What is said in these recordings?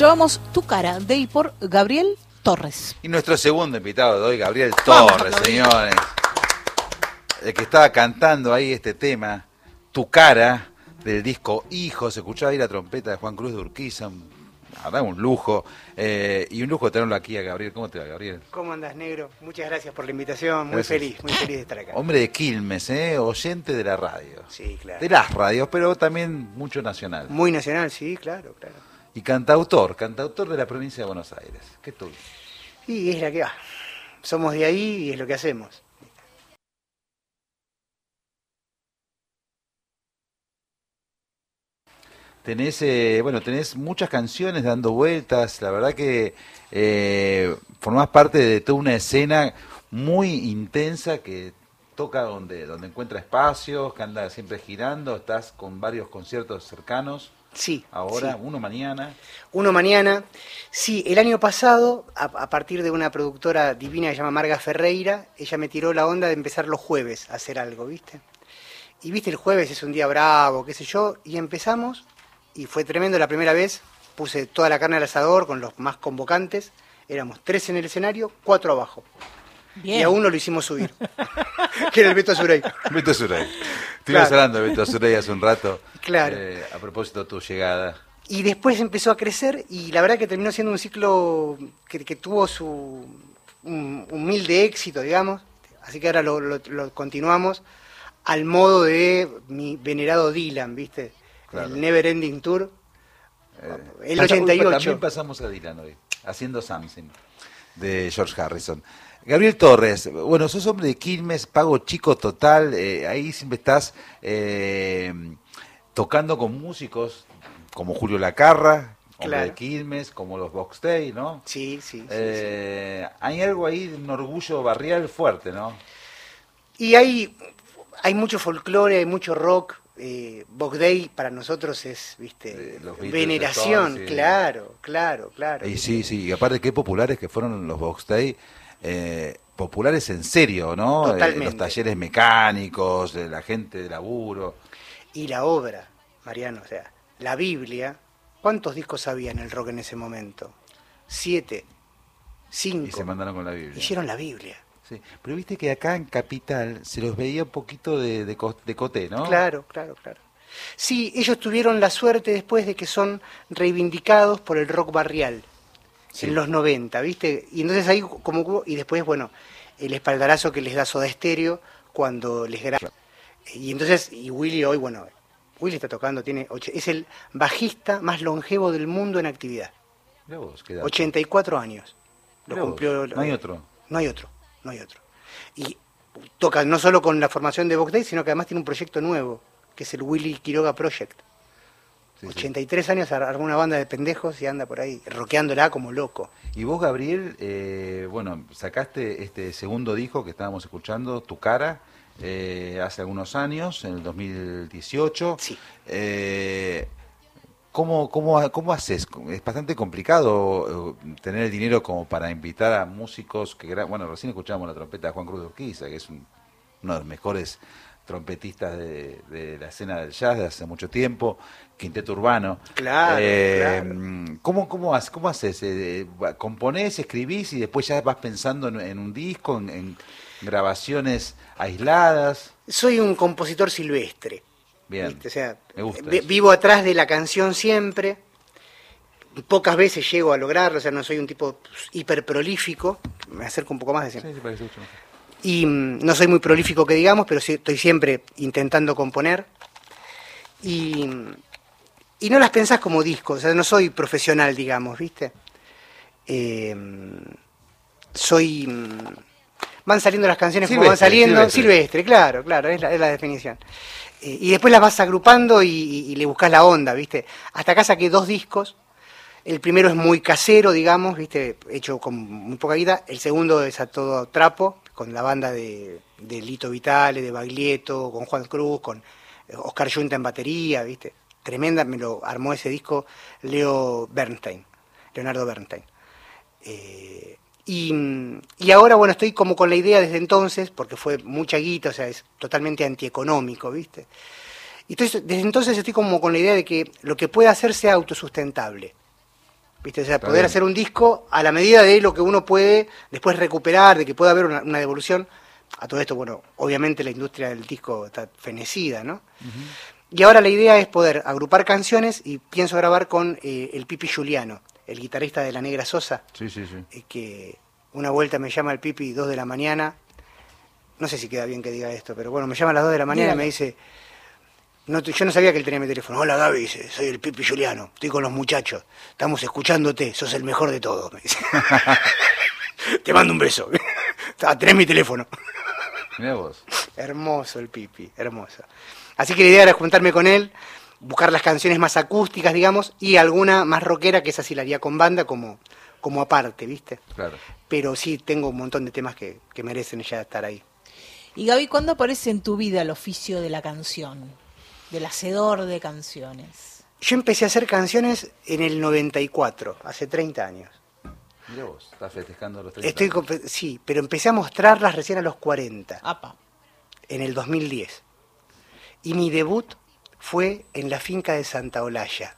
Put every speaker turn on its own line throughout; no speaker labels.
Escuchábamos Tu cara de y por Gabriel Torres.
Y nuestro segundo invitado de hoy, Gabriel Torres, señores. El que estaba cantando ahí este tema, Tu cara, del disco Hijo, se escuchaba ahí la trompeta de Juan Cruz de Urquiza, un, un lujo. Eh, y un lujo tenerlo aquí a Gabriel. ¿Cómo te va, Gabriel?
¿Cómo andas, negro? Muchas gracias por la invitación. Muy feliz, muy feliz de estar acá.
Hombre de Quilmes, ¿eh? oyente de la radio.
Sí, claro.
De las radios, pero también mucho nacional.
Muy nacional, sí, claro, claro.
Y cantautor, cantautor de la provincia de Buenos Aires. ¿Qué tú?
Y es la que va. Somos de ahí y es lo que hacemos.
Tenés, eh, bueno, tenés muchas canciones dando vueltas, la verdad que eh, formás parte de toda una escena muy intensa que toca donde, donde encuentra espacios, que anda siempre girando, estás con varios conciertos cercanos.
Sí.
Ahora, uno mañana.
Uno mañana. Sí, el año pasado, a, partir de una productora divina que se llama Marga Ferreira, ella me tiró la onda de empezar los jueves a hacer algo, ¿viste? Y viste, el jueves es un día bravo, qué sé yo, y empezamos y fue tremendo la primera vez. Puse toda la carne al asador con los más convocantes. Éramos tres en el escenario, cuatro abajo. Y a uno lo hicimos subir, que era el Beto Azurey.
Beto Azurey. Estuvimos hablando de Beto Azurey hace un rato.
Claro.
Eh, a propósito de tu llegada.
Y después empezó a crecer y la verdad que terminó siendo un ciclo que, tuvo su humilde éxito, digamos. Así que ahora lo continuamos al modo de mi venerado Dylan, ¿viste? el Never Ending Tour.
Eh, el 88. También pasamos a Dylan hoy, haciendo Something, de George Harrison. Gabriel Torres, bueno, sos hombre de Quilmes, pago chico total, eh, ahí siempre estás eh, tocando con músicos como Julio Lacarra, hombre de Quilmes, como los Box Day, ¿no?
Sí, sí, sí,
Hay algo ahí, un orgullo barrial fuerte, ¿no?
Y hay, hay mucho folclore, hay mucho rock, eh, Day para nosotros es, viste, veneración, claro, claro, claro.
Y sí, sí, y aparte qué populares que fueron los Box Day, eh, populares en serio, ¿no? Eh, los talleres mecánicos, la gente de laburo.
Y la obra, Mariano, o sea, la Biblia, ¿cuántos discos había en el rock en ese momento? Siete, cinco.
Y se mandaron con la Biblia.
Hicieron la Biblia.
Pero viste que acá en Capital se los veía un poquito de, de, coté, ¿no?
Claro, claro, claro. Sí, ellos tuvieron la suerte después de que son reivindicados por el rock barrial en los 90, ¿viste? Y entonces ahí como y después bueno, el espaldarazo que les da Soda Estéreo cuando les graba. Y entonces y Willy hoy bueno, Willy está tocando, tiene es el bajista más longevo del mundo en actividad. 84 años.
Lo cumplió. No hay otro.
No hay otro no hay otro. Y toca no solo con la formación de Box Day, sino que además tiene un proyecto nuevo, que es el Willy Quiroga Project. 83 años armó una banda de pendejos y anda por ahí roqueándola como loco.
Y vos, Gabriel, eh, bueno, sacaste este segundo disco que estábamos escuchando, Tu Cara, eh, hace algunos años, en el 2018.
Sí.
Eh, ¿Cómo, cómo, cómo haces? Es bastante complicado eh, tener el dinero como para invitar a músicos que... Bueno, recién escuchamos la trompeta de Juan Cruz de Urquiza, que es uno de los mejores trompetistas de, la escena del jazz de hace mucho tiempo, quinteto urbano.
Claro,
eh, ¿cómo, cómo, cómo, haces? Eh, ¿Componés, escribís y después ya vas pensando en, un disco, en grabaciones aisladas?
Soy un compositor silvestre.
Bien.
O sea, vivo atrás de la canción siempre. Pocas veces llego a lograrlo, o sea, no soy un tipo hiper prolífico. Me acerco un poco más de sí, sí, Y mm, no soy muy prolífico que digamos, pero estoy siempre intentando componer. Y, y no las pensás como discos, o sea, no soy profesional, digamos, ¿viste? Eh, soy. Mm, van saliendo las canciones como van saliendo. Silvestre, claro, claro, es la, es la definición. Eh, y después las vas agrupando y, le buscas la onda, ¿viste? Hasta acá saqué dos discos. El primero es muy casero, digamos, ¿viste? Hecho con muy poca guita. El segundo es a todo trapo, con la banda de, Lito Vitale, de Baglietto, con Juan Cruz, con eh, Oscar Junta en batería, ¿viste? Tremenda, me lo armó ese disco Leo Bernstein, Leonardo Bernstein. Eh, y, ahora, bueno, estoy como con la idea desde entonces, porque fue mucha guita, o sea, es totalmente antieconómico, ¿viste? Y entonces, desde entonces estoy como con la idea de que lo que pueda hacer sea autosustentable. ¿Viste? O sea, poder hacer un disco a la medida de lo que uno puede después recuperar, de que pueda haber una, devolución. A todo esto, bueno, obviamente la industria del disco está fenecida, ¿no? Y ahora la idea es poder agrupar canciones y pienso grabar con eh, el Pipi Juliano, el guitarrista de La Negra Sosa.
Sí, sí, sí.
Eh, que una vuelta me llama el Pipi dos de la mañana. No sé si queda bien que diga esto, pero bueno, me llama a las dos de la mañana y me dice, yo no sabía que él tenía mi teléfono. Hola Gaby, soy el Pipi Juliano, estoy con los muchachos, estamos escuchándote, sos el mejor de todos, me dice. Te mando un beso. tenés mi teléfono.
Mira vos.
Hermoso el Pipi, hermoso. Así que la idea era juntarme con él, buscar las canciones más acústicas, digamos, y alguna más rockera, que esa sí la haría con banda, como, como aparte, ¿viste?
Claro.
Pero sí, tengo un montón de temas que, que merecen ya estar ahí.
Y Gaby, ¿cuándo aparece en tu vida el oficio de la canción? Del hacedor de canciones?
Yo empecé a hacer canciones en el 94, hace 30 años.
Mira vos, estás festejando los 30
Estoy Sí, pero empecé a mostrarlas recién a los 40.
Apa.
En el 2010. Y mi debut fue en la finca de Santa Olalla.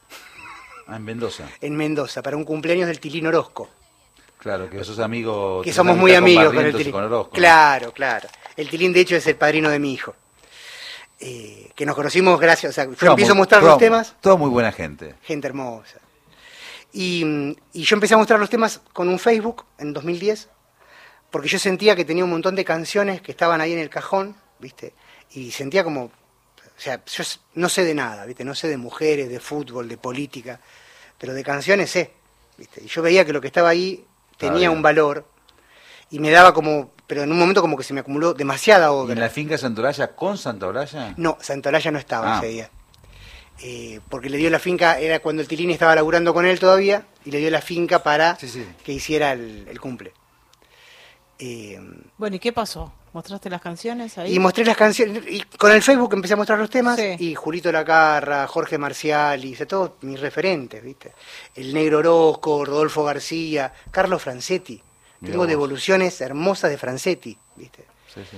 Ah, en Mendoza.
En Mendoza, para un cumpleaños del Tilín Orozco.
Claro, que sos amigos.
Que somos muy amigos con el Tilín. claro, claro. El Tilín, de hecho, es el padrino de mi hijo. Eh, que nos conocimos gracias, o sea, yo empiezo a mostrar los temas.
Todo muy buena gente.
Gente hermosa. Y, yo empecé a mostrar los temas con un Facebook en 2010, porque yo sentía que tenía un montón de canciones que estaban ahí en el cajón, ¿viste? Y sentía como, o sea, yo no sé de nada, ¿viste? No sé de mujeres, de fútbol, de política, pero de canciones sé, ¿viste? Y yo veía que lo que estaba ahí tenía un valor y me daba como pero en un momento como que se me acumuló demasiada obra.
¿Y en la finca Santolaya con Santolaya?
No, Santolaya no estaba ah. ese día. Eh, porque le dio la finca, era cuando el Tilini estaba laburando con él todavía, y le dio la finca para que hiciera el, cumple.
Eh, bueno, ¿y qué pasó? ¿Mostraste las canciones ahí?
Y mostré las canciones, y con el Facebook empecé a mostrar los temas, y Julito Lacarra, Jorge Marcial, y todos mis referentes, ¿viste? El Negro Orozco, Rodolfo García, Carlos Francetti. Tengo devoluciones hermosas de Francetti, ¿viste? Sí, sí.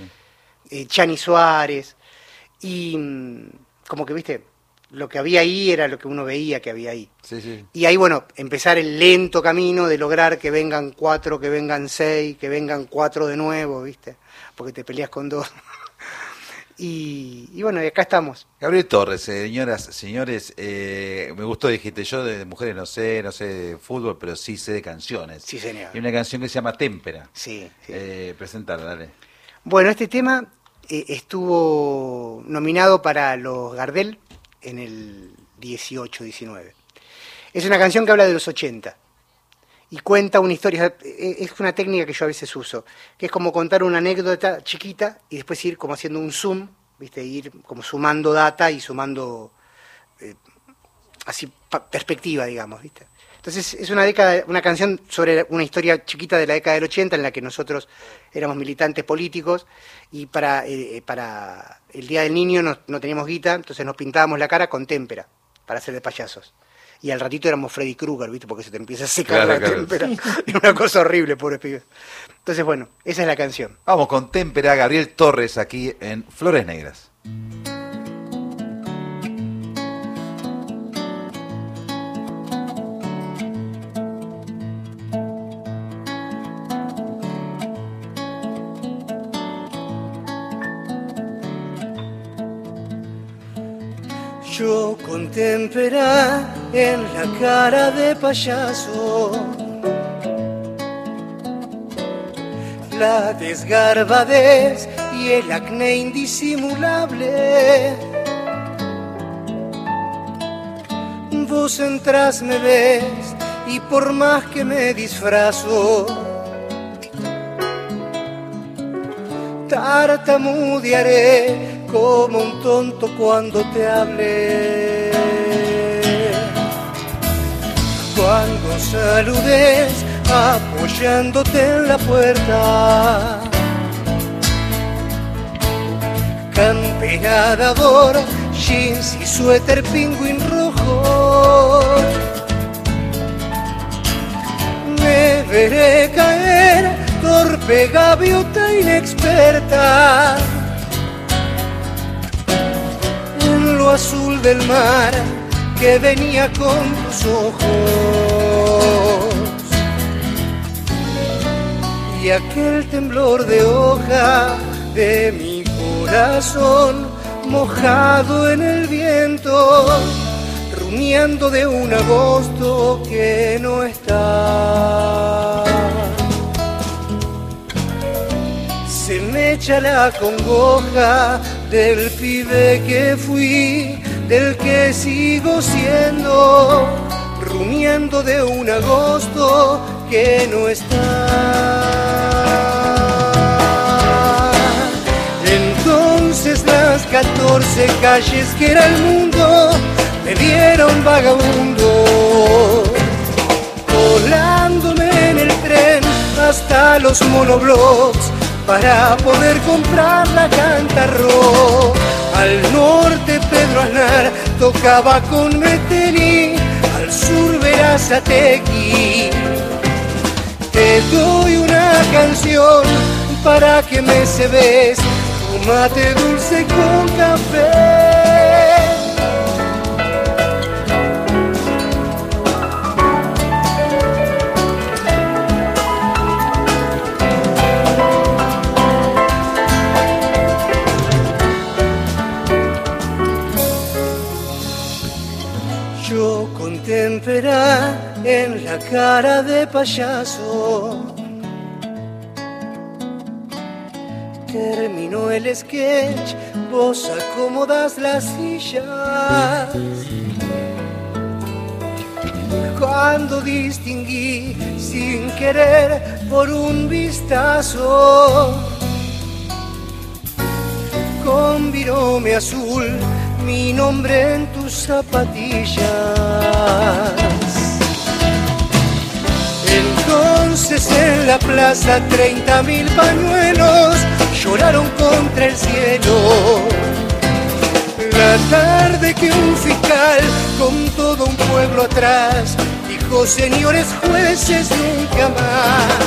Eh, Chani Suárez. Y mm, como que, ¿viste? Lo que había ahí era lo que uno veía que había ahí.
Sí, sí.
Y ahí, bueno, empezar el lento camino de lograr que vengan cuatro, que vengan seis, que vengan cuatro de nuevo, ¿viste? Porque te peleas con dos. Y, bueno, y acá estamos.
Gabriel Torres, señoras, señores, eh, me gustó, dijiste, yo de mujeres no sé, no sé de fútbol, pero sí sé de canciones.
Sí, señor.
Y una canción que se llama Témpera.
Sí.
sí. Eh, dale.
Bueno, este tema eh, estuvo nominado para los Gardel en el 18-19. Es una canción que habla de los 80 y cuenta una historia. Es una técnica que yo a veces uso, que es como contar una anécdota chiquita y después ir como haciendo un zoom, ¿viste? Ir como sumando data y sumando eh, así perspectiva, digamos, ¿viste? Entonces es una década, una canción sobre una historia chiquita de la década del 80 en la que nosotros éramos militantes políticos y para, eh, para el Día del Niño no, no teníamos guita, entonces nos pintábamos la cara con témpera para hacer de payasos y al ratito éramos Freddy Krueger, ¿viste? Porque se te empieza a secar la témpera. Es una cosa horrible, pobre pibe. Entonces, bueno, esa es la canción.
Vamos con témpera, Gabriel Torres aquí en Flores Negras.
Yo con témpera en la cara de payaso. La desgarbadez y el acné indisimulable. Vos entras, me ves y por más que me disfrazo, tartamudearé como un tonto cuando te hable. Cuando saludes apoyándote en la puerta. Campeador, jeans y suéter pingüín rojo. Me veré caer, torpe gaviota inexperta azul del mar que venía con tus ojos. Y aquel temblor de hoja de mi corazón mojado en el viento, rumiando de un agosto que no está. Se me echa la congoja del pibe que fui, del que sigo siendo, rumiando de un agosto que no está. Entonces las 14 calles que era el mundo me dieron vagabundo, volándome en el tren hasta los monoblocks para poder comprar la cantarro. Al norte Pedro Aznar tocaba con Meteni, al sur Verazategui te doy una canción para que me se ves, mate dulce con café. Contemplaré en la cara de payaso. Terminó el sketch, vos acomodas las sillas. Cuando distinguí sin querer por un vistazo con virome azul mi nombre en tus zapatillas. Entonces en la plaza treinta mil pañuelos lloraron contra el cielo. La tarde que un fiscal con todo un pueblo atrás dijo señores jueces nunca más.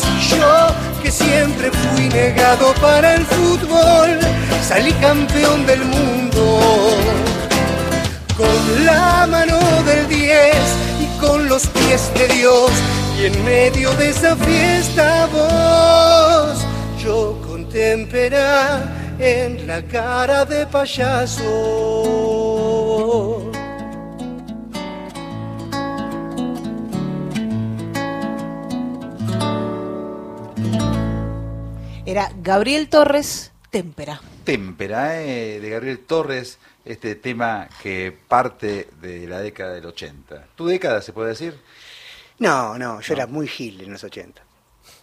Si yo que siempre fui negado para el fútbol salí campeón del mundo con la mano del 10 y con los pies de Dios y en medio de esa fiesta vos yo contemplará en la cara de payaso.
Era Gabriel Torres, Témpera.
Témpera, eh, de Gabriel Torres, este tema que parte de la década del 80. ¿Tu década se puede decir?
No, no, yo era muy gil en los 80.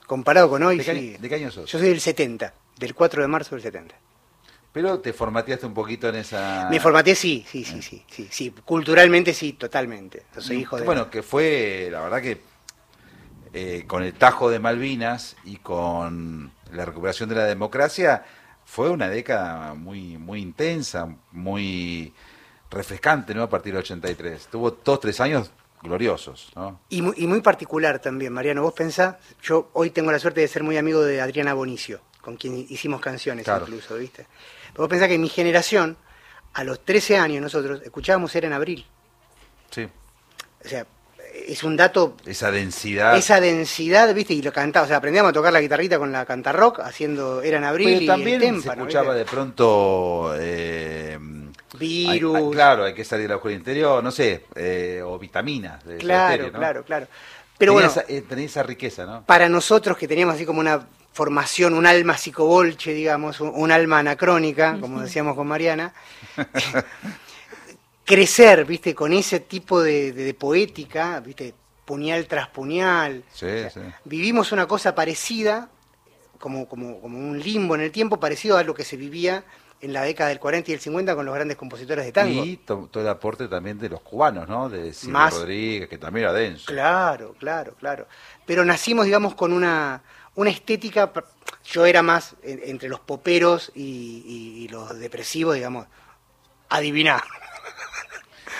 Comparado con hoy,
¿De qué,
sí.
¿De qué año sos?
Yo soy del 70, del 4 de marzo del 70.
Pero te formateaste un poquito en esa...
Me formateé, sí, sí, sí, sí, sí, sí. Culturalmente, sí, totalmente. Yo soy hijo de...
Bueno, que fue, la verdad que eh, con el tajo de Malvinas y con la recuperación de la democracia, fue una década muy, muy intensa, muy refrescante, ¿no? A partir del 83. Tuvo dos, tres años gloriosos, ¿no?
Y muy, y muy particular también, Mariano. Vos pensás, yo hoy tengo la suerte de ser muy amigo de Adriana Bonicio, con quien hicimos canciones
Claro.
incluso, ¿viste? Pero vos pensás que en mi generación, a los 13 años nosotros, escuchábamos Era en Abril.
Sí.
O sea, es un dato,
Esa densidad.
esa densidad, ¿viste? Y lo cantaba, o sea, aprendíamos a tocar la guitarrita con la cantarrock, haciendo Era en Abril
Pero
y
también
el
se escuchaba
¿viste?
de pronto... eh,
Virus.
hay- hay- claro, hay que salir la oscuridad interior, no sé, eh, o vitaminas. De
Claro, claro, claro. Pero
tenía,
bueno,
esa, eh, tenía esa riqueza, ¿no?
para nosotros que teníamos así como una formación, un alma psicobolche, digamos, un, un alma anacrónica, como decíamos con Mariana, crecer, viste, con ese tipo de, de- de poética, viste, puñal tras puñal.
Sí, sí.
Vivimos una cosa parecida, como, como, como un limbo en el tiempo, parecido a lo que se vivía en la década del 40 y el 50 con los grandes compositores de tango.
Y to- todo el aporte también de los cubanos, ¿no? De Silvio
Más-
Rodríguez, que también era denso.
Claro, claro, claro. Pero nacimos, digamos, con una, una estética. Yo era más en- entre los poperos y, y- y los depresivos, digamos. Adiviná.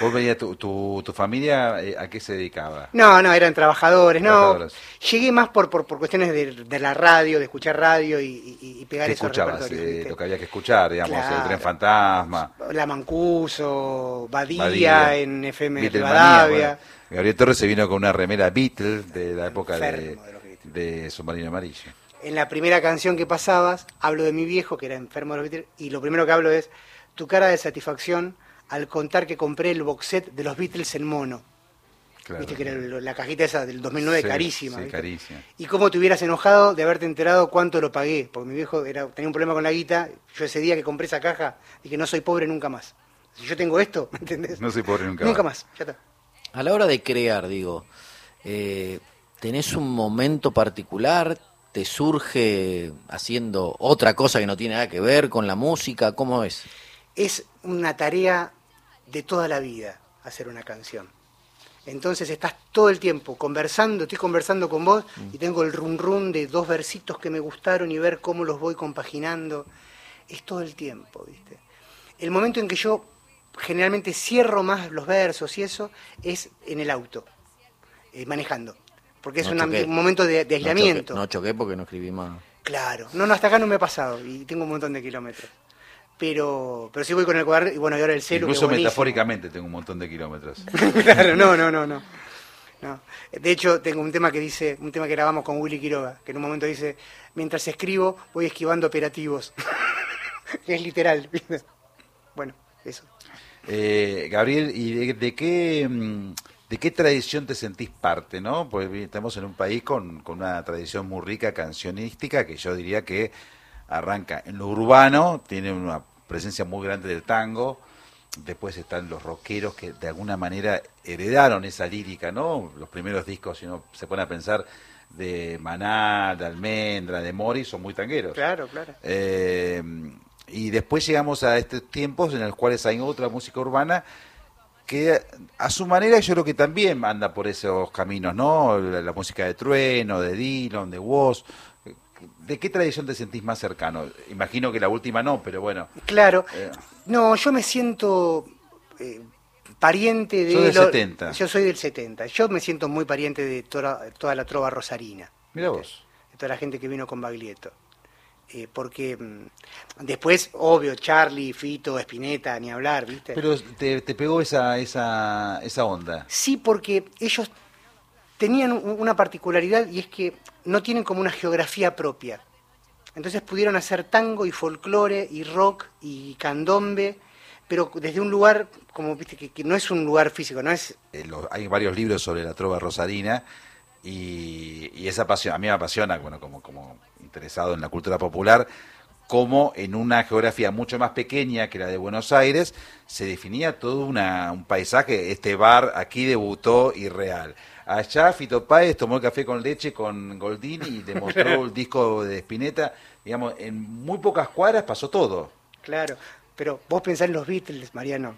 Vos tu, tu, tu familia, eh, ¿a qué se dedicaba?
No, no, eran trabajadores, no. Llegué más por, por, por cuestiones de, de la radio, de escuchar radio y, y- y pegar
¿Qué
esos
escuchabas? Eh, lo que había que escuchar, digamos, el tren fantasma.
La Mancuso, Badía,
Badía,
en FM Rivadavia.
bueno. Gabriel Torres se vino con una remera Beatle de la época de,
Enfermo de Beatles.
de Submarino Amarillo.
en la primera canción que pasabas, hablo de mi viejo, que era enfermo de los Beatles, y lo primero que hablo es tu cara de satisfacción al contar que compré el box set de los Beatles en mono. Viste que era la cajita esa del 2009 carísima. Y cómo te hubieras enojado de haberte enterado cuánto lo pagué. Porque mi viejo era, tenía un problema con la guita. Yo ese día que compré esa caja dije, no soy pobre nunca más. Si yo tengo esto, ¿me entendés?
No soy pobre nunca,
nunca más. Ya está.
A la hora de crear, digo, eh, ¿tenés un momento particular? ¿Te surge haciendo otra cosa que no tiene nada que ver con la música? ¿Cómo es?
Es una tarea de toda la vida hacer una canción. Entonces estás todo el tiempo conversando, estoy conversando con vos y tengo el run run de dos versitos que me gustaron y ver cómo los voy compaginando. Es todo el tiempo, ¿viste? El momento en que yo generalmente cierro más los versos y eso es en el auto, eh, manejando. Porque es un momento de, aislamiento.
No choqué, porque no escribí más.
Claro, no, no, hasta acá no me ha pasado y tengo un montón de kilómetros. Pero, pero sí voy con el cuaderno y bueno, y ahora el celu.
Incluso metafóricamente tengo un montón de kilómetros.
claro, no, no, no, no, De hecho, tengo un tema que dice, un tema que grabamos con Willy Quiroga, que en un momento dice, mientras escribo voy esquivando operativos. es literal. bueno, eso.
Eh, Gabriel, ¿y de, qué mm, de qué tradición te sentís parte, no? Porque estamos en un país con, una tradición muy rica cancionística que yo diría que arranca en lo urbano, tiene una presencia muy grande del tango, después están los rockeros que de alguna manera heredaron esa lírica, ¿no? Los primeros discos, si uno se pone a pensar, de Maná, de Almendra, de Mori, son muy tangueros.
Claro, claro.
Eh, y después llegamos a estos tiempos en los cuales hay otra música urbana que a su manera yo creo que también anda por esos caminos, ¿no? La, música de Trueno, de Dylan, de Woz. ¿De qué tradición te sentís más cercano? Imagino que la última no, pero bueno.
Claro. Eh. No, yo me siento eh, pariente de...
Yo del 70.
Yo soy del 70. Yo me siento muy pariente de toda, toda la trova rosarina.
Mira vos.
De toda la gente que vino con Baglietto. Eh, porque mm, después, obvio, Charlie, Fito, Espineta, ni hablar, ¿viste?
Pero te, pegó esa, esa, esa onda.
Sí, porque ellos tenían una particularidad y es que no tienen como una geografía propia. Entonces pudieron hacer tango y folclore y rock y candombe, pero desde un lugar, como viste, que, no es un lugar físico, no es...
Eh, hay varios libros sobre la trova rosarina y, esa pasión, a mí me apasiona, bueno, como, como interesado en la cultura popular, como en una geografía mucho más pequeña que la de Buenos Aires se definía todo una, un paisaje. Este bar aquí debutó irreal. Allá Fito Páez tomó el café con leche con Goldini y demostró el disco de Spinetta. Digamos, en muy pocas cuadras pasó todo.
Claro, pero vos pensás en los Beatles, Mariano.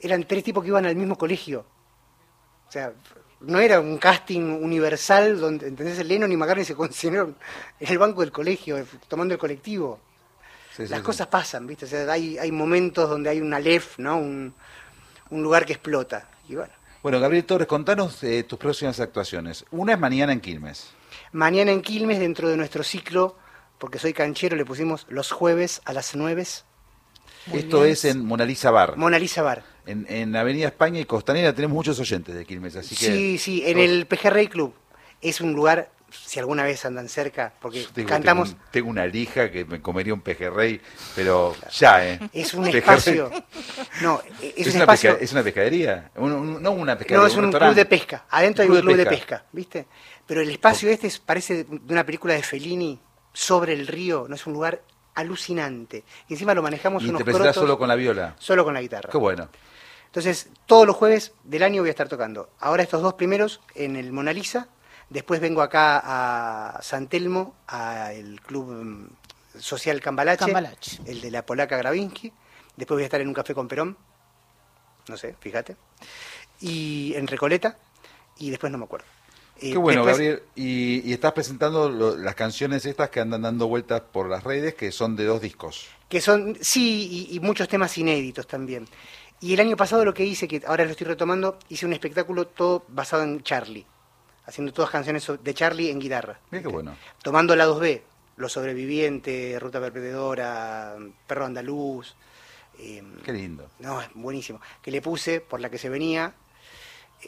Eran tres tipos que iban al mismo colegio. O sea, no era un casting universal donde, ¿entendés? Lennon y McCartney se conocieron en el banco del colegio, tomando el colectivo. Las cosas pasan, ¿viste? O sea, hay, hay momentos donde hay un Aleph, ¿no? Un, un lugar que explota. Y bueno.
Bueno, Gabriel Torres, contanos tus próximas actuaciones. Una es mañana en Quilmes.
Mañana en Quilmes, dentro de nuestro ciclo, porque soy canchero, le pusimos los jueves a las nueves
esto es en Mona Lisa Bar.
Mona Lisa Bar.
En, en Avenida España y Costanera tenemos muchos oyentes de Quilmes, así que...
Sí, sí, en el Pejerrey Club. Es un lugar, si alguna vez andan cerca, porque cantamos...
Tengo, una lija que me comería un pejerrey, pero ya, ¿eh?
Es un espacio... No,
es, un una espacio... ¿Es una pescadería? no una pescadería,
No, es un, club de pesca. Adentro hay un club de pesca. ¿viste? Pero el espacio este parece de una película de Fellini sobre el río, no es un lugar alucinante. Y encima lo manejamos
¿Y te presentás solo con la viola?
Solo con la guitarra.
Qué bueno.
Entonces, todos los jueves del año voy a estar tocando. Ahora estos dos primeros en el Mona Lisa. Después vengo acá a San Telmo, al Club mm, Social Cambalache, el de la polaca Gravinsky. Después voy a estar en un café con Perón. No sé, fíjate. Y en Recoleta. Y después no me acuerdo.
Qué bueno, Gabriel. Y, estás presentando las canciones estas que andan dando vueltas por las redes, que son de dos discos.
Que son, sí, y, muchos temas inéditos también. Y el año pasado lo que hice, que ahora lo estoy retomando, hice un espectáculo todo basado en Charlie. Haciendo todas canciones de Charlie en guitarra.
Mira qué bueno.
Tomando la 2B, Los Sobrevivientes, Ruta Perpetedora, Perro Andaluz.
Em, qué lindo.
No, es buenísimo. Que le puse, por la que se venía,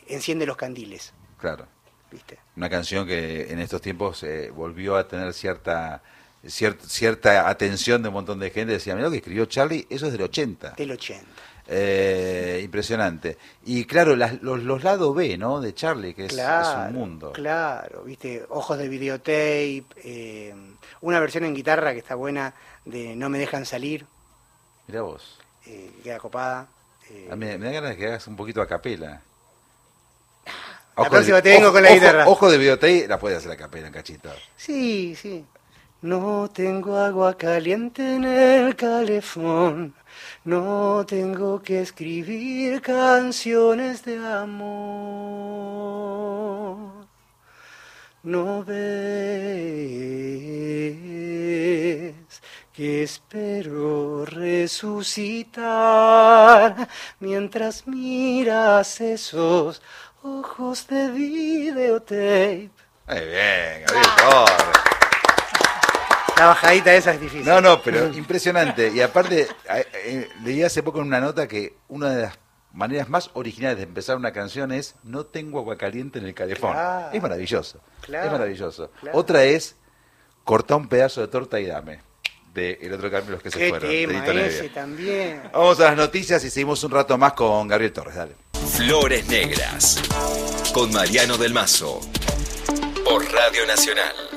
Enciende los candiles.
Claro.
¿viste?
Una canción que en estos tiempos eh, volvió a tener cierta, cierta atención de un montón de gente. Decía, mira lo que escribió Charlie, eso es del 80.
Del 80.
Eh, impresionante. Y claro, los, lados B, ¿no? De Charlie, que es, un mundo.
Claro, viste, ojos de videotape, eh, una versión en guitarra que está buena de No me dejan salir.
Mira vos.
Eh, queda copada.
A mí, me da ganas de que hagas un poquito a capela.
La próxima te vengo con la guitarra.
Ojo de videotape, la puedes hacer a capela en cachito.
Sí, sí. No tengo agua caliente en el calefón no tengo que escribir canciones de amor. No ves que espero resucitar mientras miras esos ojos de videotape.
Muy bien,
la bajadita esa es difícil.
No, no, pero impresionante. Y aparte, eh, leí hace poco en una nota que una de las maneras más originales de empezar una canción es no tengo agua caliente en el calefón. es maravilloso. es maravilloso. Otra es corta un pedazo de torta y dame. De El otro cambio los que se fueron.
Tema ese también.
Vamos a las noticias y seguimos un rato más con Gabriel Torres. Dale.
Flores Negras. Con Mariano del Mazo. Por Radio Nacional.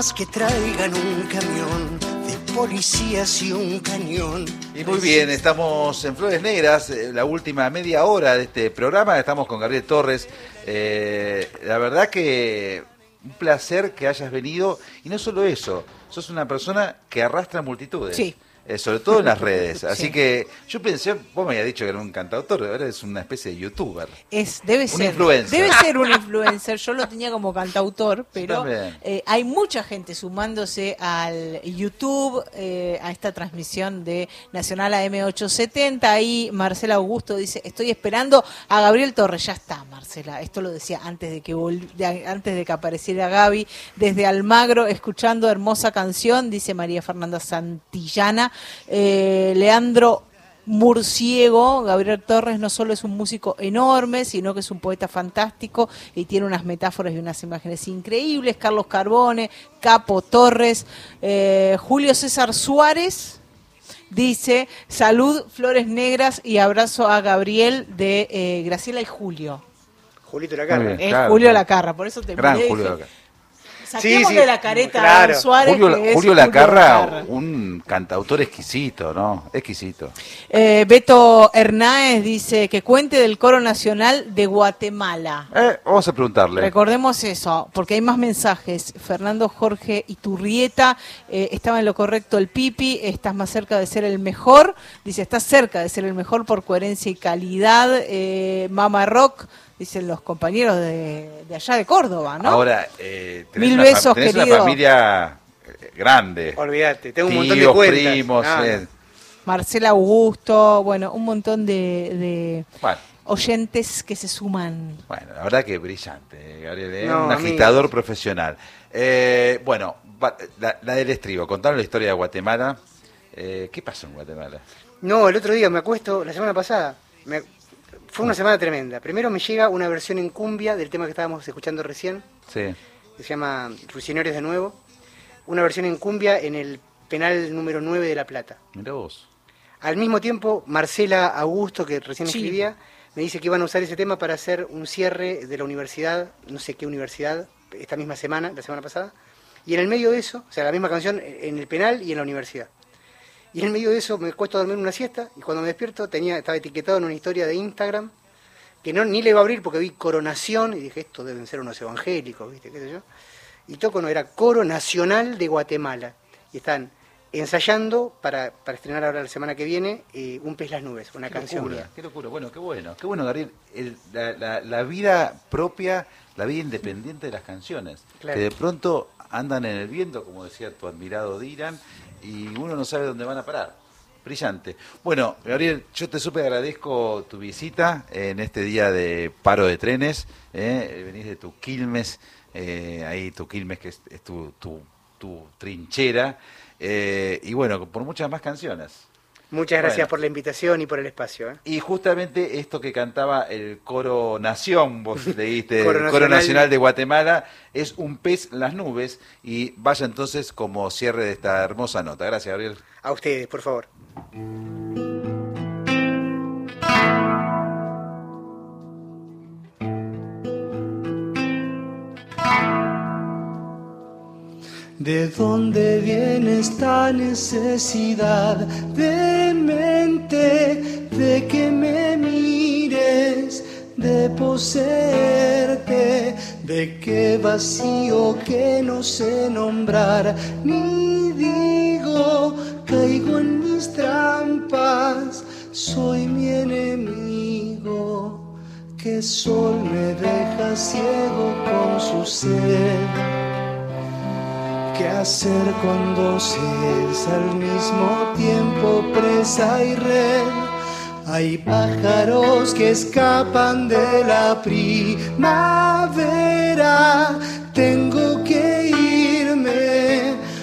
Que traigan un camión de policías y un cañón.
Y muy bien, estamos en Flores Negras, eh, la última media hora de este programa, estamos con Gabriel Torres. Eh, la verdad que un placer que hayas venido y no solo eso, sos una persona que arrastra multitudes.
Sí.
Eh, sobre todo en las redes. Así que yo pensé, vos me habías dicho que era un cantautor, ahora es una especie de youtuber.
Es, debe
un
ser.
Influencer.
Debe ser un influencer. Yo lo tenía como cantautor, pero eh, hay mucha gente sumándose al YouTube, eh, a esta transmisión de Nacional AM870. Ahí Marcela Augusto dice, estoy esperando a Gabriel Torres. Ya está, Marcela. Esto lo decía antes de que antes de que apareciera Gaby. Desde Almagro, escuchando hermosa canción, dice María Fernanda Santillana. Eh, Leandro Murciego, Gabriel Torres no solo es un músico enorme, sino que es un poeta fantástico y tiene unas metáforas y unas imágenes increíbles. Carlos Carbone, Capo Torres, eh, Julio César Suárez dice salud, flores negras y abrazo a Gabriel de eh, Graciela y Julio.
Julito Lacarra.
Es Julio Lacarra, por eso te
Gran Julio Lacarra.
Saquemos sí, de la careta Suárez.
Julio, Lacarra, un cantautor exquisito, ¿no? Exquisito.
Eh, Beto Hernáez dice que cuente del coro nacional de Guatemala.
Eh, vamos a preguntarle.
Recordemos eso, porque hay más mensajes. Fernando Jorge Iturrieta, eh, estaba en lo correcto el Pipi, estás más cerca de ser el mejor. Dice, estás cerca de ser el mejor por coherencia y calidad. Eh, Mama Rock dicen los compañeros de, allá de Córdoba, ¿no?
Ahora, eh,
Mil besos, tenés
una familia eh, grande.
Olvídate, tengo un montón de cuentas.
primos. Eh.
Marcela Augusto, bueno, un montón de, oyentes que se suman.
Bueno, la verdad que brillante, Gabriel, ¿eh? un agitador profesional. bueno, la, del estribo, contanos la historia de Guatemala. ¿Qué pasó en Guatemala?
No, el otro día me acuesto, la semana pasada, me, fue una semana tremenda. Primero me llega una versión en cumbia del tema que estábamos escuchando recién.
Sí.
Que se llama Rusinores de nuevo. Una versión en cumbia en el penal número 9 de La Plata.
Mira vos.
Al mismo tiempo, Marcela Augusto, que recién escribía, me dice que iban a usar ese tema para hacer un cierre de la universidad, no sé qué universidad, esta misma semana, la semana pasada. Y en el medio de eso, o sea, la misma canción en el penal y en la universidad. Y en medio de eso me cuesta dormir una siesta y cuando me despierto tenía, estaba etiquetado en una historia de Instagram que no, ni le iba a abrir porque vi coronación y dije, esto deben ser unos evangélicos, ¿viste? ¿Qué sé yo? Y toco no era Coro Nacional de Guatemala. Y están ensayando para, para estrenar ahora la semana que viene eh, Un pez las nubes, una canción
locura, Qué locura, bueno, qué bueno, qué bueno, Gabriel, la, la, vida propia, la vida independiente de las canciones, que de pronto andan en el viento, como decía tu admirado Dylan, y uno no sabe dónde van a parar. Brillante. Bueno, Gabriel, yo te súper agradezco tu visita en este día de paro de trenes. ¿eh? Venís de tu Quilmes, eh, ahí tu Quilmes que es, tu, tu, tu, trinchera. Eh, y bueno, por muchas más canciones.
Muchas gracias por la invitación y por el espacio. ¿eh?
Y justamente esto que cantaba el Coro Nación, vos leíste, el Coro Nacional de Guatemala, es un pez en las nubes. Y vaya entonces como cierre de esta hermosa nota. Gracias, Gabriel.
A ustedes, por favor.
¿De dónde viene esta necesidad de mente de que me mires, de poseerte, de qué vacío que no sé nombrar, ni digo, caigo en mis trampas, soy mi enemigo, que sol me deja ciego con su sed qué hacer cuando se es al mismo tiempo presa y red. Hay pájaros que escapan de la primavera, tengo que